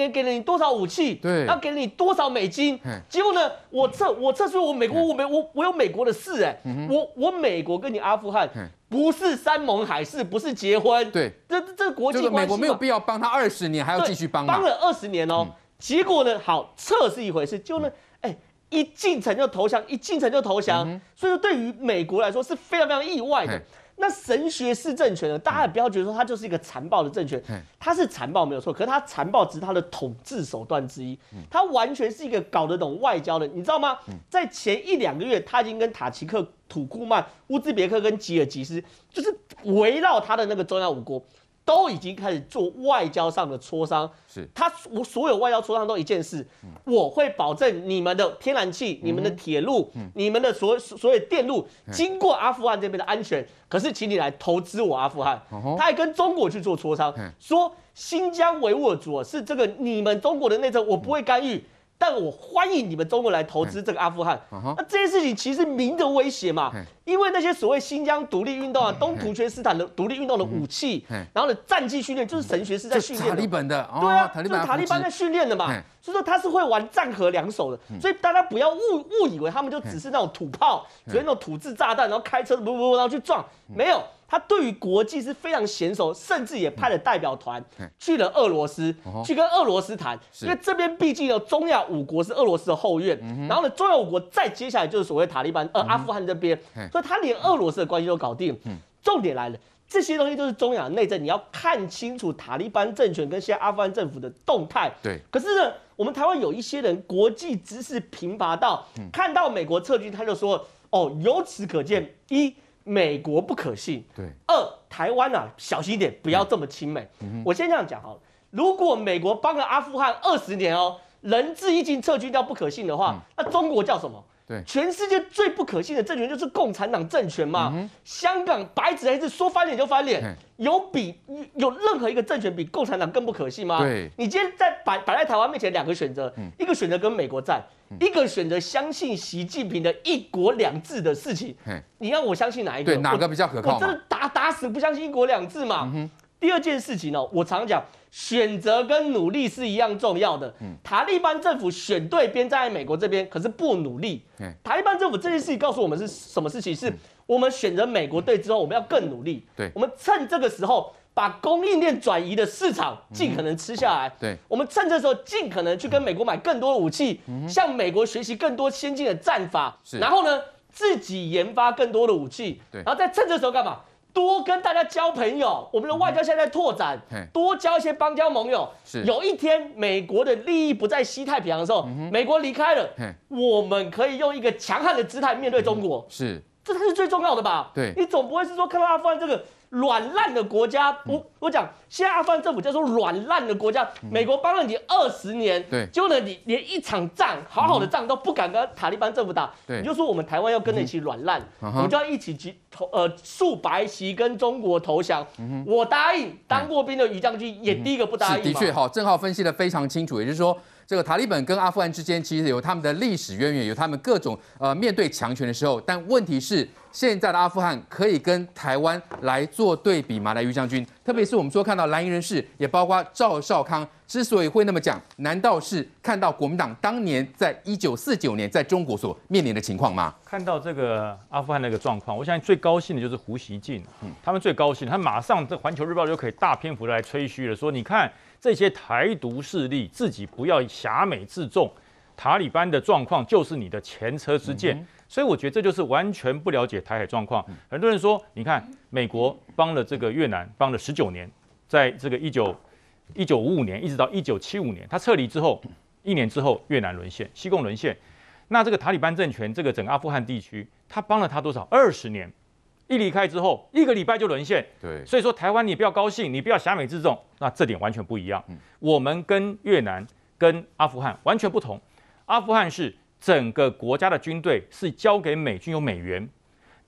年给了你多少武器，对，然后给了你多少美金，结果呢，我撤我撤出我美国，我美我我有美国的事哎，我我美国跟你阿富汗不是山盟海誓，不是结婚，对，这这国际关系，美国没有必要帮他二十年，还要继续帮，帮了二十年哦，结果呢，好撤是一回事，就呢，哎，一进城就投降，一进城就投降，所以说对于美国来说是非常非常意外的。那神学式政权呢？大家也不要觉得说它就是一个残暴的政权，它是残暴没有错，可是它残暴只是它的统治手段之一，它完全是一个搞得懂外交的，你知道吗？在前一两个月，他已经跟塔吉克、土库曼、乌兹别克跟吉尔吉斯，就是围绕他的那个中央五国。都已经开始做外交上的磋商，是。他我所有外交磋商都一件事，我会保证你们的天然气、你们的铁路、你们的所所有电路经过阿富汗这边的安全，可是请你来投资我阿富汗。他还跟中国去做磋商，说新疆维吾尔族是这个你们中国的内政，我不会干预。但我欢迎你们中国来投资这个阿富汗。那这些事情其实明着威胁嘛，因为那些所谓新疆独立运动啊，东突厥斯坦的独立运动的武器，然后呢战技训练就是神学是在训练塔利班的，对啊，就是塔利班在训练的嘛，所以说他是会玩战和两手的，所以大家不要误误以为他们就只是那种土炮，所以那种土制炸弹，然后开车不不不然后去撞，没有。他对于国际是非常娴熟，甚至也派了代表团去了俄罗斯，去跟俄罗斯谈，因为这边毕竟呢，中亚五国是俄罗斯的后院，然后呢，中亚五国再接下来就是所谓塔利班，呃，阿富汗这边，所以他连俄罗斯的关系都搞定。重点来了，这些东西都是中亚内政，你要看清楚塔利班政权跟现在阿富汗政府的动态。对，可是呢，我们台湾有一些人国际知识贫乏到，看到美国撤军，他就说，哦，由此可见一。美国不可信。对。二，台湾啊，小心一点，不要这么亲美。嗯、我先这样讲好了。如果美国帮了阿富汗二十年哦，人质已经撤军掉不可信的话，嗯、那中国叫什么？对。全世界最不可信的政权就是共产党政权嘛。嗯、香港白纸黑字说翻脸就翻脸，有比有任何一个政权比共产党更不可信吗？对。你今天在摆摆在台湾面前两个选择，嗯、一个选择跟美国战。一个选择相信习近平的一国两制的事情，你让我相信哪一个？对，哪个比较可靠？我真的打打死不相信一国两制嘛。第二件事情呢，我常讲，选择跟努力是一样重要的。塔利班政府选对边，站在美国这边，可是不努力。塔利班政府这件事情告诉我们是什么事情？是我们选择美国队之后，我们要更努力。对，我们趁这个时候。把供应链转移的市场尽可能吃下来。对，我们趁这时候尽可能去跟美国买更多的武器，向美国学习更多先进的战法。然后呢，自己研发更多的武器。对，然后再趁这时候干嘛？多跟大家交朋友。我们的外交现在在拓展，多交一些邦交盟友。是，有一天美国的利益不在西太平洋的时候，美国离开了，我们可以用一个强悍的姿态面对中国。是，这才是最重要的吧？对，你总不会是说看到阿富汗这个。软烂的国家，我我讲，现在阿富汗政府叫做软烂的国家。美国帮了你二十年，对，结果呢，你连一场仗，好好的仗都不敢跟塔利班政府打，对，你就说我们台湾要跟着一起软烂，我们就要一起去投呃竖白旗跟中国投降。我答应，当过兵的于将军也第一个不答应。的确，好，正浩分析的非常清楚，也就是说。这个塔利本跟阿富汗之间其实有他们的历史渊源，有他们各种呃面对强权的时候，但问题是现在的阿富汗可以跟台湾来做对比吗？来，于将军，特别是我们说看到蓝营人士，也包括赵少康，之所以会那么讲，难道是看到国民党当年在一九四九年在中国所面临的情况吗？看到这个阿富汗那个状况，我相信最高兴的就是胡锡进，嗯，他们最高兴，他马上这《环球日报》就可以大篇幅的来吹嘘了，说你看。这些台独势力自己不要狭美自重，塔利班的状况就是你的前车之鉴，嗯、所以我觉得这就是完全不了解台海状况。很多人说，你看美国帮了这个越南帮了十九年，在这个一九一九五五年一直到一九七五年，他撤离之后一年之后越南沦陷，西贡沦陷，那这个塔利班政权这个整个阿富汗地区，他帮了他多少？二十年。一离开之后，一个礼拜就沦陷。对，所以说台湾你不要高兴，你不要挟美自重，那这点完全不一样。嗯，我们跟越南、跟阿富汗完全不同。阿富汗是整个国家的军队是交给美军有美元，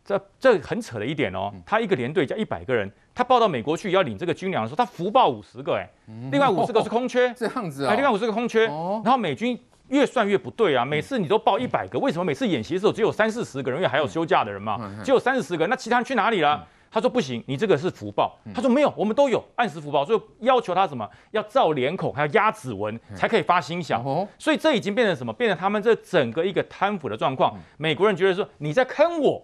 这这很扯的一点哦。他一个连队加一百个人，他报到美国去要领这个军粮的时候，他福报五十个哎，另外五十个是空缺，这样子啊，另外五十个空缺，然后美军。越算越不对啊！每次你都报一百个，为什么每次演习的时候只有三四十个人？因为还有休假的人嘛，只有三四十个，那其他人去哪里了？他说不行，你这个是福报。他说没有，我们都有按时福报，所以要求他什么要照脸孔，还要压指纹才可以发薪饗。所以这已经变成什么？变成他们这整个一个贪腐的状况。美国人觉得说你在坑我。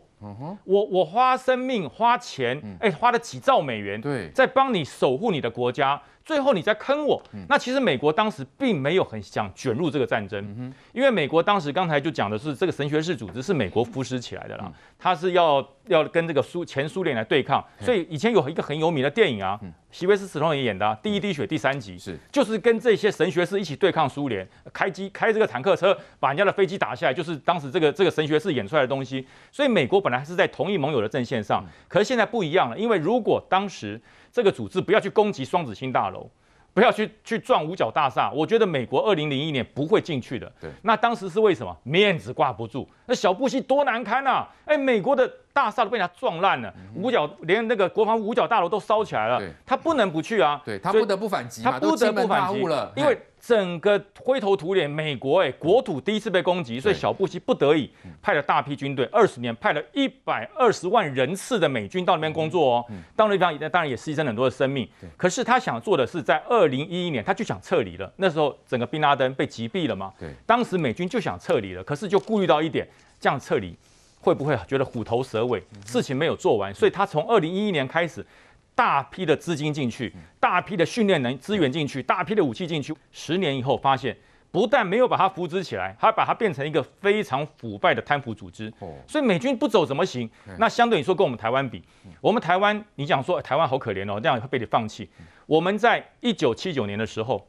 我我花生命花钱，哎，花了几兆美元，对，在帮你守护你的国家。最后你在坑我，那其实美国当时并没有很想卷入这个战争，因为美国当时刚才就讲的是这个神学士组织是美国扶持起来的啦，他是要要跟这个苏前苏联来对抗，所以以前有一个很有名的电影啊，席维斯史通也演的《第一滴血》第三集，是。就是跟这些神学士一起对抗苏联，开机开这个坦克车把人家的飞机打下来，就是当时这个这个神学士演出来的东西，所以美国本来是在同一盟友的阵线上，可是现在不一样了，因为如果当时。这个组织不要去攻击双子星大楼，不要去去撞五角大厦。我觉得美国二零零一年不会进去的。对，那当时是为什么？面子挂不住。那小布希多难堪啊！哎，美国的大厦都被他撞烂了，五角连那个国防五角大楼都烧起来了。他不能不去啊。对，他不得不反击，他不得不反击了，因为。整个灰头土脸，美国哎，国土第一次被攻击，所以小布希不得已派了大批军队，二十年派了一百二十万人次的美军到那边工作哦。到那地方当然也牺牲很多的生命。可是他想做的是，在二零一一年他就想撤离了。那时候整个宾拉登被击毙了嘛。对，当时美军就想撤离了，可是就顾虑到一点，这样撤离会不会觉得虎头蛇尾，事情没有做完，所以他从二零一一年开始。大批的资金进去，大批的训练能资源进去，大批的武器进去。十年以后发现，不但没有把它扶植起来，还把它变成一个非常腐败的贪腐组织。所以美军不走怎么行？那相对你说跟我们台湾比，我们台湾你讲说台湾好可怜哦，这样会被你放弃。我们在一九七九年的时候，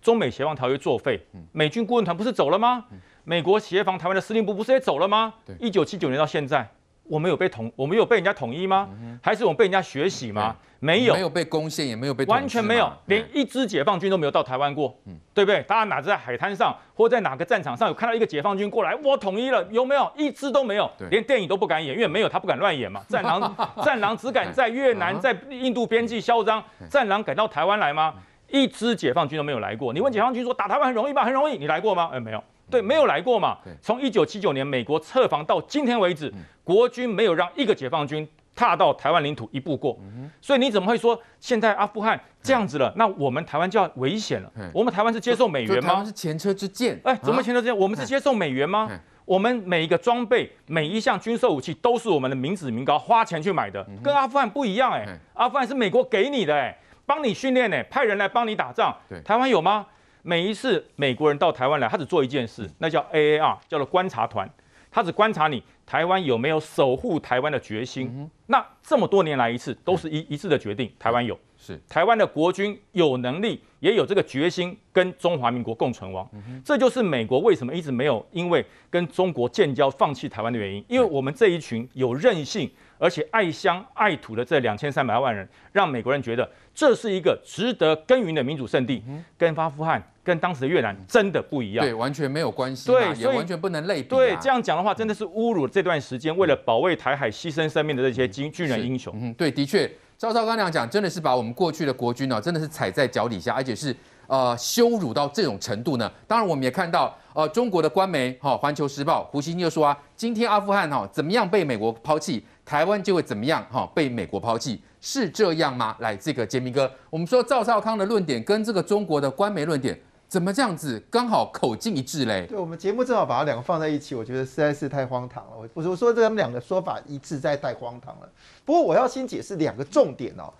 中美协防条约作废，美军顾问团不是走了吗？美国协防台湾的司令部不是也走了吗？一九七九年到现在。我们有被统，我们有被人家统一吗？还是我们被人家学习吗？没有，没有被攻陷，也没有被完全没有，连一支解放军都没有到台湾过，对不对？大家哪知在海滩上或在哪个战场上有看到一个解放军过来，我统一了，有没有？一支都没有，连电影都不敢演，因为没有他不敢乱演嘛。战狼，战狼只敢在越南、在印度边境嚣张，战狼敢到台湾来吗？一支解放军都没有来过。你问解放军说打台湾很容易吗？很容易，你来过吗？哎，没有。对，没有来过嘛。从一九七九年美国撤防到今天为止，国军没有让一个解放军踏到台湾领土一步过。所以你怎么会说现在阿富汗这样子了？那我们台湾就要危险了？我们台湾是接受美元吗？是前车之鉴。哎，怎么前车之鉴？我们是接受美元吗？我们每一个装备、每一项军售武器都是我们的民脂民膏花钱去买的，跟阿富汗不一样哎。阿富汗是美国给你的哎，帮你训练哎，派人来帮你打仗。台湾有吗？每一次美国人到台湾来，他只做一件事，那叫 AAR，叫做观察团，他只观察你台湾有没有守护台湾的决心。嗯、那这么多年来一次都是一一致的决定，台湾有，是。台湾的国军有能力，也有这个决心跟中华民国共存亡。嗯、这就是美国为什么一直没有因为跟中国建交放弃台湾的原因，因为我们这一群有韧性而且爱乡爱土的这两千三百万人，让美国人觉得。这是一个值得耕耘的民主圣地，跟阿富汗、跟当时的越南真的不一样，对，完全没有关系，对，也完全不能类比。对，这样讲的话，真的是侮辱这段时间为了保卫台海牺牲生命的这些军军人英雄。嗯，对，的确，赵少刚那样讲，真的是把我们过去的国军呢，真的是踩在脚底下，而且是呃羞辱到这种程度呢。当然，我们也看到呃中国的官媒哈《环球时报》胡锡进就说啊，今天阿富汗哈怎么样被美国抛弃，台湾就会怎么样哈被美国抛弃。是这样吗？来，这个杰明哥，我们说赵少康的论点跟这个中国的官媒论点怎么这样子刚好口径一致嘞？对，我们节目正好把它两个放在一起，我觉得实在是太荒唐了。我我说这他们两个说法一致，在太荒唐了。不过我要先解释两个重点哦。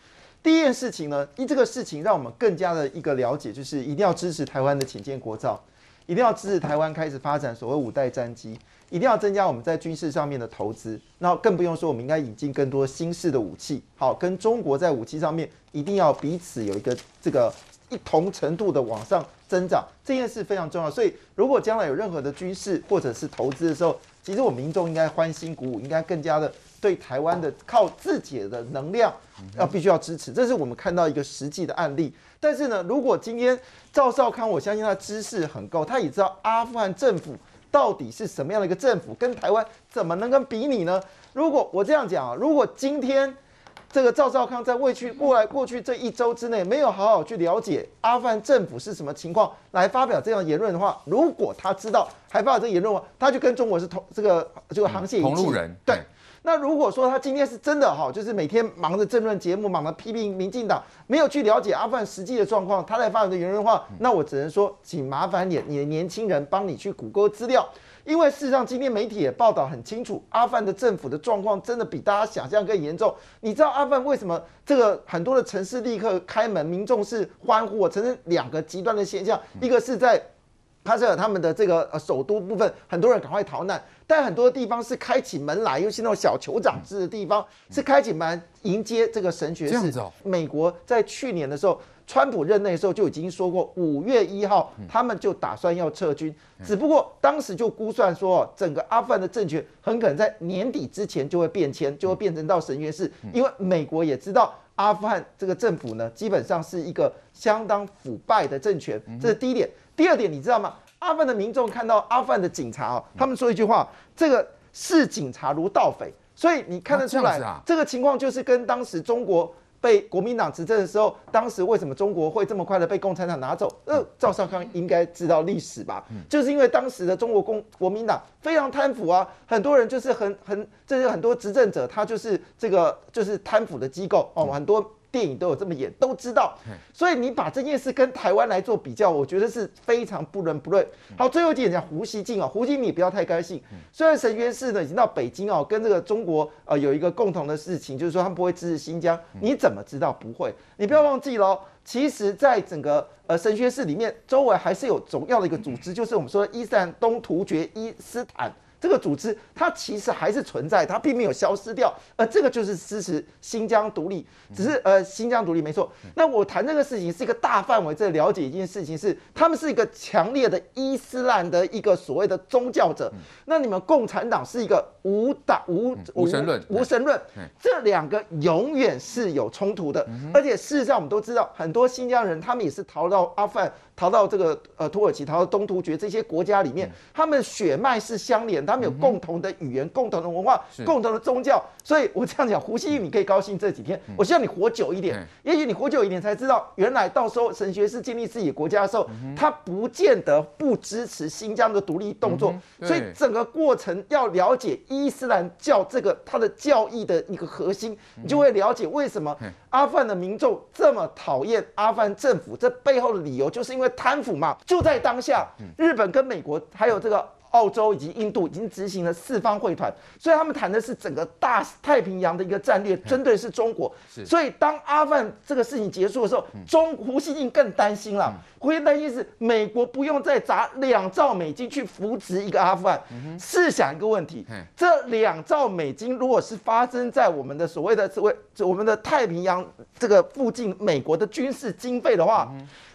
第一件事情呢，一这个事情让我们更加的一个了解，就是一定要支持台湾的潜舰国造，一定要支持台湾开始发展所谓五代战机。一定要增加我们在军事上面的投资，那更不用说我们应该引进更多新式的武器。好，跟中国在武器上面一定要彼此有一个这个一同程度的往上增长，这件事非常重要。所以，如果将来有任何的军事或者是投资的时候，其实我们民众应该欢欣鼓舞，应该更加的对台湾的靠自己的能量要必须要支持。这是我们看到一个实际的案例。但是呢，如果今天赵少康，我相信他知识很够，他也知道阿富汗政府。到底是什么样的一个政府？跟台湾怎么能跟比拟呢？如果我这样讲啊，如果今天这个赵少康在过去过来过去这一周之内没有好好去了解阿富汗政府是什么情况，来发表这样言论的话，如果他知道还发表这个言论的话，他就跟中国是同这个这个航线。同路人。对。那如果说他今天是真的哈，就是每天忙着政论节目，忙着批评民进党，没有去了解阿富汗实际的状况，他在发表的言论的话，那我只能说，请麻烦你你的年轻人帮你去谷歌资料。因为事实上，今天媒体也报道很清楚，阿富汗的政府的状况真的比大家想象更严重。你知道阿富汗为什么这个很多的城市立刻开门，民众是欢呼？我承认两个极端的现象，一个是在喀什尔他们的这个呃首都部分，很多人赶快逃难，但很多地方是开起门来，尤其那种小酋长制的地方，是开起门迎接这个神学士。美国在去年的时候。川普任内的时候就已经说过，五月一号他们就打算要撤军，只不过当时就估算说，整个阿富汗的政权很可能在年底之前就会变迁，就会变成到神学士，因为美国也知道阿富汗这个政府呢，基本上是一个相当腐败的政权，这是第一点。第二点，你知道吗？阿富汗的民众看到阿富汗的警察哦，他们说一句话，这个视警察如盗匪，所以你看得出来，这个情况就是跟当时中国。被国民党执政的时候，当时为什么中国会这么快的被共产党拿走？呃，赵少康应该知道历史吧？就是因为当时的中国共国民党非常贪腐啊，很多人就是很很，这是很多执政者，他就是这个就是贪腐的机构哦，很多。电影都有这么演，都知道，所以你把这件事跟台湾来做比较，我觉得是非常不伦不类。好，最后一点讲胡锡进啊，胡锡你不要太高兴。虽然神学士呢已经到北京哦，跟这个中国呃有一个共同的事情，就是说他们不会支持新疆。你怎么知道不会？你不要忘记喽，其实在整个呃神学室里面，周围还是有重要的一个组织，就是我们说的伊斯兰东突厥伊斯坦。这个组织它其实还是存在，它并没有消失掉，而这个就是支持新疆独立，只是呃新疆独立没错。那我谈这个事情是一个大范围在了解一件事情是，他们是一个强烈的伊斯兰的一个所谓的宗教者，那你们共产党是一个无党无无神论无神论，这两个永远是有冲突的，而且事实上我们都知道，很多新疆人他们也是逃到阿富汗。逃到这个呃土耳其，逃到东突厥这些国家里面，他们血脉是相连，他们有共同的语言、共同的文化、共同的宗教。所以我这样讲，胡锡进你可以高兴这几天。我希望你活久一点，也许你活久一点才知道，原来到时候神学是建立自己的国家的时候，他不见得不支持新疆的独立动作。所以整个过程要了解伊斯兰教这个它的教义的一个核心，你就会了解为什么阿富汗的民众这么讨厌阿富汗政府。这背后的理由就是因为。贪腐嘛，就在当下，日本跟美国还有这个澳洲以及印度已经执行了四方会谈，所以他们谈的是整个大太平洋的一个战略，针对的是中国。所以当阿富汗这个事情结束的时候，中胡锡进更担心了。胡锡进担心是美国不用再砸两兆美金去扶植一个阿富汗。试想一个问题，这两兆美金如果是发生在我们的所谓的所谓我们的太平洋这个附近，美国的军事经费的话。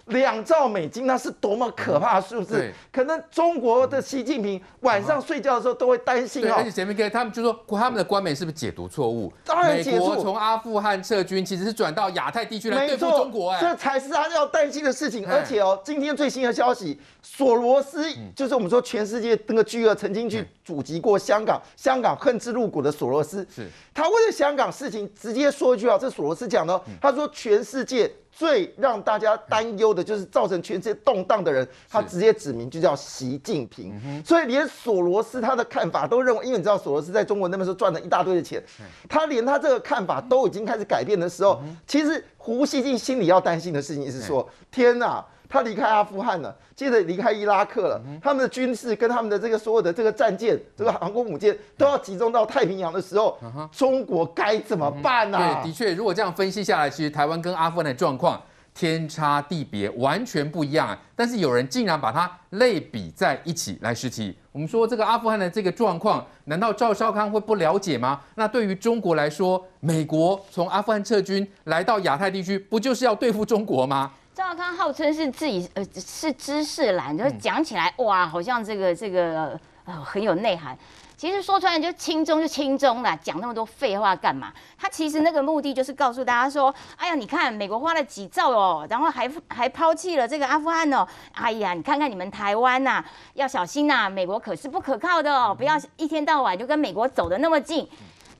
两兆美金，那是多么可怕的数字！可能中国的习近平晚上睡觉的时候都会担心哦。而且前面跟他们就说，他们的官媒是不是解读错误？当然美国从阿富汗撤军，其实是转到亚太地区来对付中国。哎，这才是他要担心的事情。而且哦，今天最新的消息，索罗斯就是我们说全世界那个巨鳄，曾经去阻击过香港，香港恨之入骨的索罗斯，是他为了香港事情直接说一句啊，这索罗斯讲的，他说全世界。最让大家担忧的就是造成全世界动荡的人，他直接指名就叫习近平。所以连索罗斯他的看法都认为，因为你知道索罗斯在中国那边时候赚了一大堆的钱，他连他这个看法都已经开始改变的时候，其实胡锡进心里要担心的事情是说：天哪！他离开阿富汗了，接着离开伊拉克了。他们的军事跟他们的这个所有的这个战舰、这个航空母舰都要集中到太平洋的时候，中国该怎么办呢？对，的确，如果这样分析下来，其实台湾跟阿富汗的状况天差地别，完全不一样。但是有人竟然把它类比在一起来实体。我们说这个阿富汗的这个状况，难道赵少康会不了解吗？那对于中国来说，美国从阿富汗撤军来到亚太地区，不就是要对付中国吗？赵少康号称是自己呃是知识蓝，就是讲起来哇，好像这个这个呃很有内涵。其实说出来就轻中就轻中啦，讲那么多废话干嘛？他其实那个目的就是告诉大家说，哎呀，你看美国花了几兆哦，然后还还抛弃了这个阿富汗哦。哎呀，你看看你们台湾呐，要小心呐，美国可是不可靠的哦，不要一天到晚就跟美国走得那么近。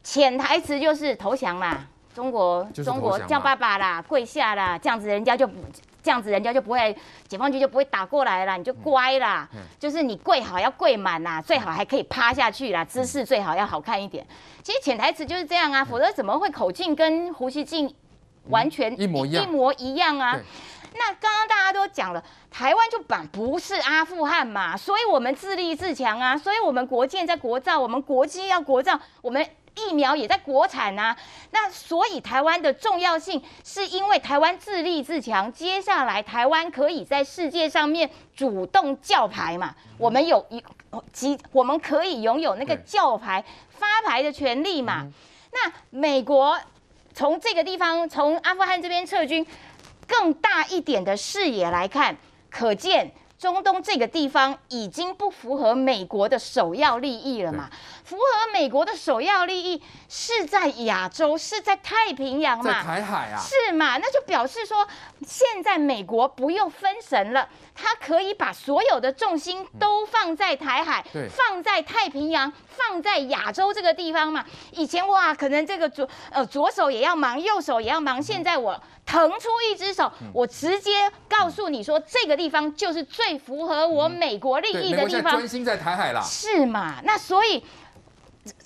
潜台词就是投降啦。中国中国叫爸爸啦，跪下啦，这样子人家就不这样子人家就不会，解放军就不会打过来啦，你就乖啦。嗯、就是你跪好要跪满啦，最好还可以趴下去啦，姿势最好要好看一点。其实潜台词就是这样啊，否则怎么会口径跟胡锡进完全一模一样？一模一样啊。那刚刚大家都讲了，台湾就本不是阿富汗嘛，所以我们自立自强啊，所以我们国建在国造，我们国机要国造，我们疫苗也在国产啊。那所以台湾的重要性，是因为台湾自立自强，接下来台湾可以在世界上面主动叫牌嘛，我们有一即我们可以拥有那个叫牌发牌的权利嘛。那美国从这个地方，从阿富汗这边撤军。更大一点的视野来看，可见中东这个地方已经不符合美国的首要利益了嘛？符合美国的首要利益是在亚洲，是在太平洋嘛？在台海啊？是嘛？那就表示说，现在美国不用分神了，他可以把所有的重心都放在台海，嗯、放在太平洋，放在亚洲这个地方嘛？以前哇，可能这个左呃左手也要忙，右手也要忙，现在我。腾出一只手，我直接告诉你说，这个地方就是最符合我美国利益的地方。专心在台海啦，是嘛？那所以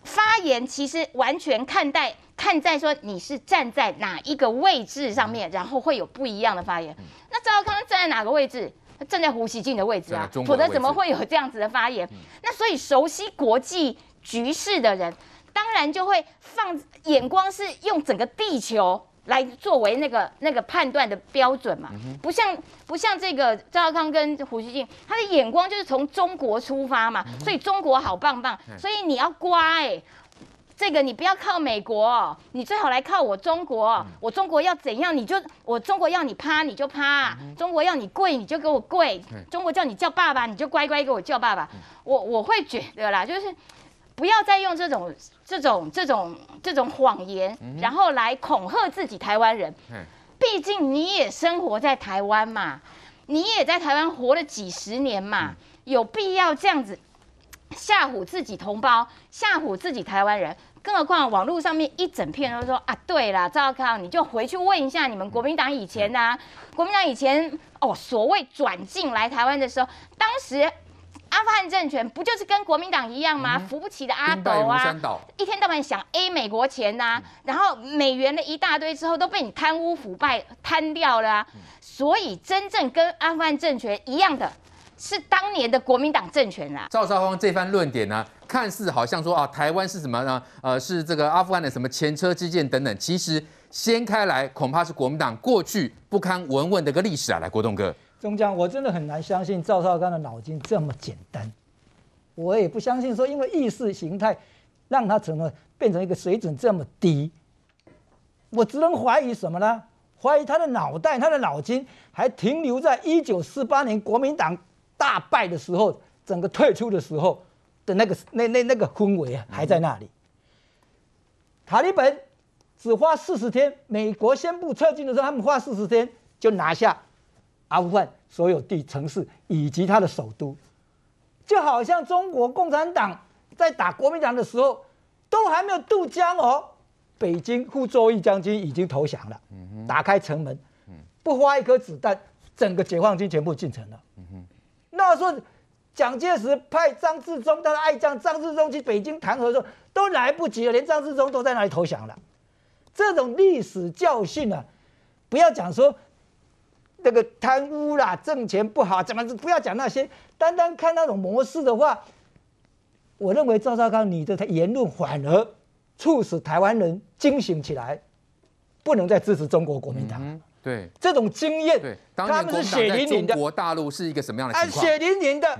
发言其实完全看待看在说你是站在哪一个位置上面，然后会有不一样的发言。那赵少康站在哪个位置？他站在胡锡进的位置啊，否则怎么会有这样子的发言？那所以熟悉国际局势的人，当然就会放眼光是用整个地球。来作为那个那个判断的标准嘛，不像不像这个赵少康跟胡锡进，他的眼光就是从中国出发嘛，所以中国好棒棒，所以你要乖，这个你不要靠美国，你最好来靠我中国，我中国要怎样你就我中国要你趴你就趴，中国要你跪你就给我跪，中国叫你叫爸爸你就乖乖给我叫爸爸，我我会觉得啦，就是。不要再用这种这种这种这种谎言，然后来恐吓自己台湾人。毕竟你也生活在台湾嘛，你也在台湾活了几十年嘛，有必要这样子 吓唬自己同胞，吓唬自己台湾人？更何况网络上面一整片都说啊，对了，赵康，你就回去问一下你们国民党以前呐、啊，国民党以前哦，所谓转进来台湾的时候，当时。阿富汗政权不就是跟国民党一样吗？扶不起的阿斗啊，一天到晚想 A 美国钱呐、啊，然后美元的一大堆之后都被你贪污腐败贪掉了、啊，所以真正跟阿富汗政权一样的是当年的国民党政权啊。赵少康这番论点呢，看似好像说啊，台湾是什么呢？呃，是这个阿富汗的什么前车之鉴等等，其实掀开来恐怕是国民党过去不堪闻问的一个历史啊。来，国栋哥。中将，我真的很难相信赵少康的脑筋这么简单，我也不相信说，因为意识形态让他成了变成一个水准这么低，我只能怀疑什么呢？怀疑他的脑袋、他的脑筋还停留在一九四八年国民党大败的时候，整个退出的时候的那个那那那个氛围啊，还在那里。塔利班只花四十天，美国宣布撤军的时候，他们花四十天就拿下。阿富汗所有地城市以及它的首都，就好像中国共产党在打国民党的时候，都还没有渡江哦。北京傅作义将军已经投降了，打开城门，不花一颗子弹，整个解放军全部进城了。那时候蒋介石派张治中，他的爱将张治中去北京谈和的时候，都来不及了，连张治中都在那里投降了。这种历史教训啊，不要讲说。那个贪污啦，挣钱不好，怎么不要讲那些？单单看那种模式的话，我认为赵少康你的言论反而促使台湾人惊醒起来，不能再支持中国国民党。嗯、对，这种经验，对，他们是血淋淋的。中国大陆是一个什么样的情况？血淋淋的。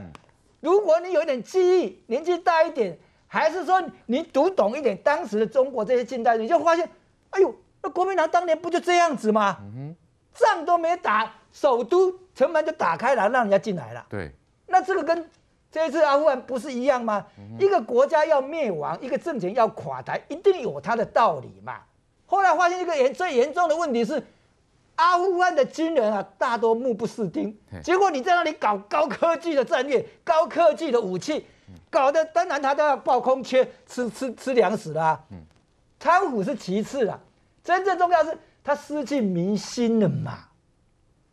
如果你有点记忆，年纪大一点，还是说你读懂一点当时的中国这些近代，你就发现，哎呦，那国民党当年不就这样子吗？嗯仗都没打，首都城门就打开了，让人家进来了。对，那这个跟这一次阿富汗不是一样吗？嗯、一个国家要灭亡，一个政权要垮台，一定有它的道理嘛。后来发现一个严最严重的问题是，阿富汗的军人啊，大多目不识丁。结果你在那里搞高科技的战略、高科技的武器，搞得当然他都要爆空缺，吃吃吃粮食啦、啊。贪腐是其次啊，真正重要是。他失去民心了嘛？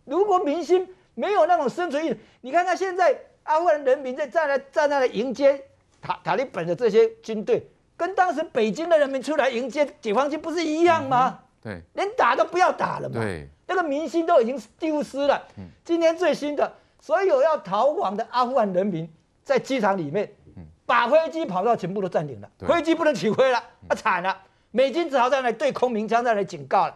如果民心没有那种生存意识，你看他现在阿富汗人民在站在站在那迎接塔塔利本的这些军队，跟当时北京的人民出来迎接解放军不是一样吗？对，连打都不要打了嘛。对，那个民心都已经丢失了。今天最新的，所有要逃亡的阿富汗人民在机场里面，把飞机跑道全部都占领了，飞机不能起飞了，啊惨了！美军只好在那对空鸣枪在那警告了，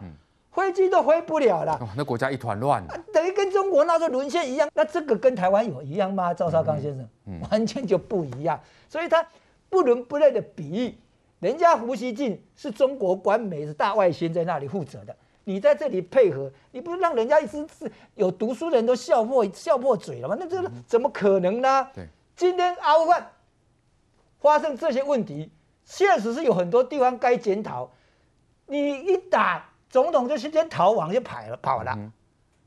飞机都飞不了了。哦，那国家一团乱，等于跟中国那时候沦陷一样。那这个跟台湾有一样吗？赵少康先生，完全就不一样。所以他不伦不类的比喻，人家胡锡进是中国官媒是大外宣在那里负责的，你在这里配合，你不是让人家一直是有读书人都笑破笑破嘴了吗？那这怎么可能呢？对，今天阿富汗发生这些问题。确实是有很多地方该检讨，你一打总统就先先逃亡就跑了跑了，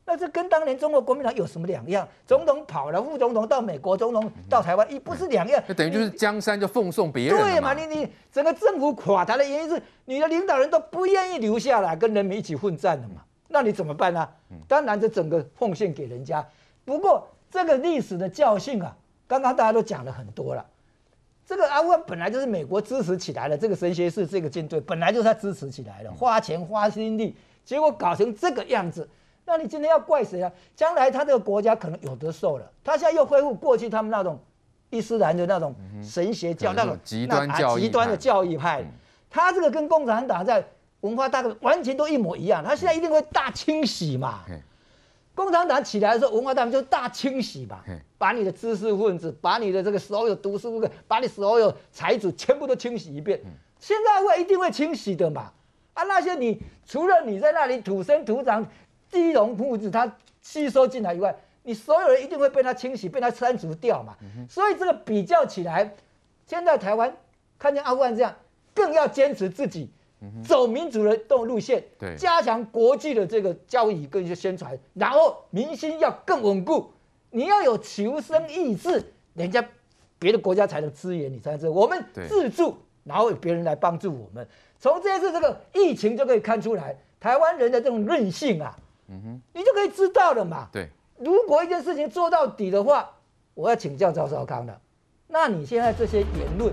那这跟当年中国国民党有什么两样？总统跑了，副总统到美国，总统到台湾，一不是两样？那等于就是江山就奉送别人。对嘛？你你整个政府垮台的原因是你的领导人都不愿意留下来跟人民一起混战了嘛？那你怎么办呢？当然，这整个奉献给人家。不过这个历史的教训啊，刚刚大家都讲了很多了。这个阿富汗本来就是美国支持起来的，这个神学士这个舰队本来就是他支持起来的，花钱花心力，结果搞成这个样子，那你今天要怪谁啊？将来他这个国家可能有的受了，他现在又恢复过去他们那种伊斯兰的那种神学教、嗯、那种极端极端的教义派，他这个跟共产党在文化大革命完全都一模一样，他现在一定会大清洗嘛。共产党起来的时候，文化大革命就是大清洗嘛，把你的知识分子，把你的这个所有读书的，把你所有才子全部都清洗一遍。现在会一定会清洗的嘛？啊，那些你除了你在那里土生土长、地龙铺子，他吸收进来以外，你所有人一定会被他清洗，被他删除掉嘛。所以这个比较起来，现在台湾看见阿富汗这样，更要坚持自己。走民主的动路线，对，加强国际的这个教育跟一些宣传，然后民心要更稳固。你要有求生意志，人家别的国家才能支援你才这。我们自助，然后有别人来帮助我们。从这次这个疫情就可以看出来，台湾人的这种韧性啊，嗯哼，你就可以知道了嘛。对，如果一件事情做到底的话，我要请教赵少康了。那你现在这些言论，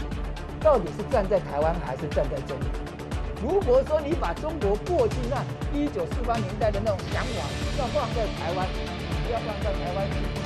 到底是站在台湾还是站在中国？如果说你把中国过去那一九四八年代的那种想法要放在台湾，要放在台湾。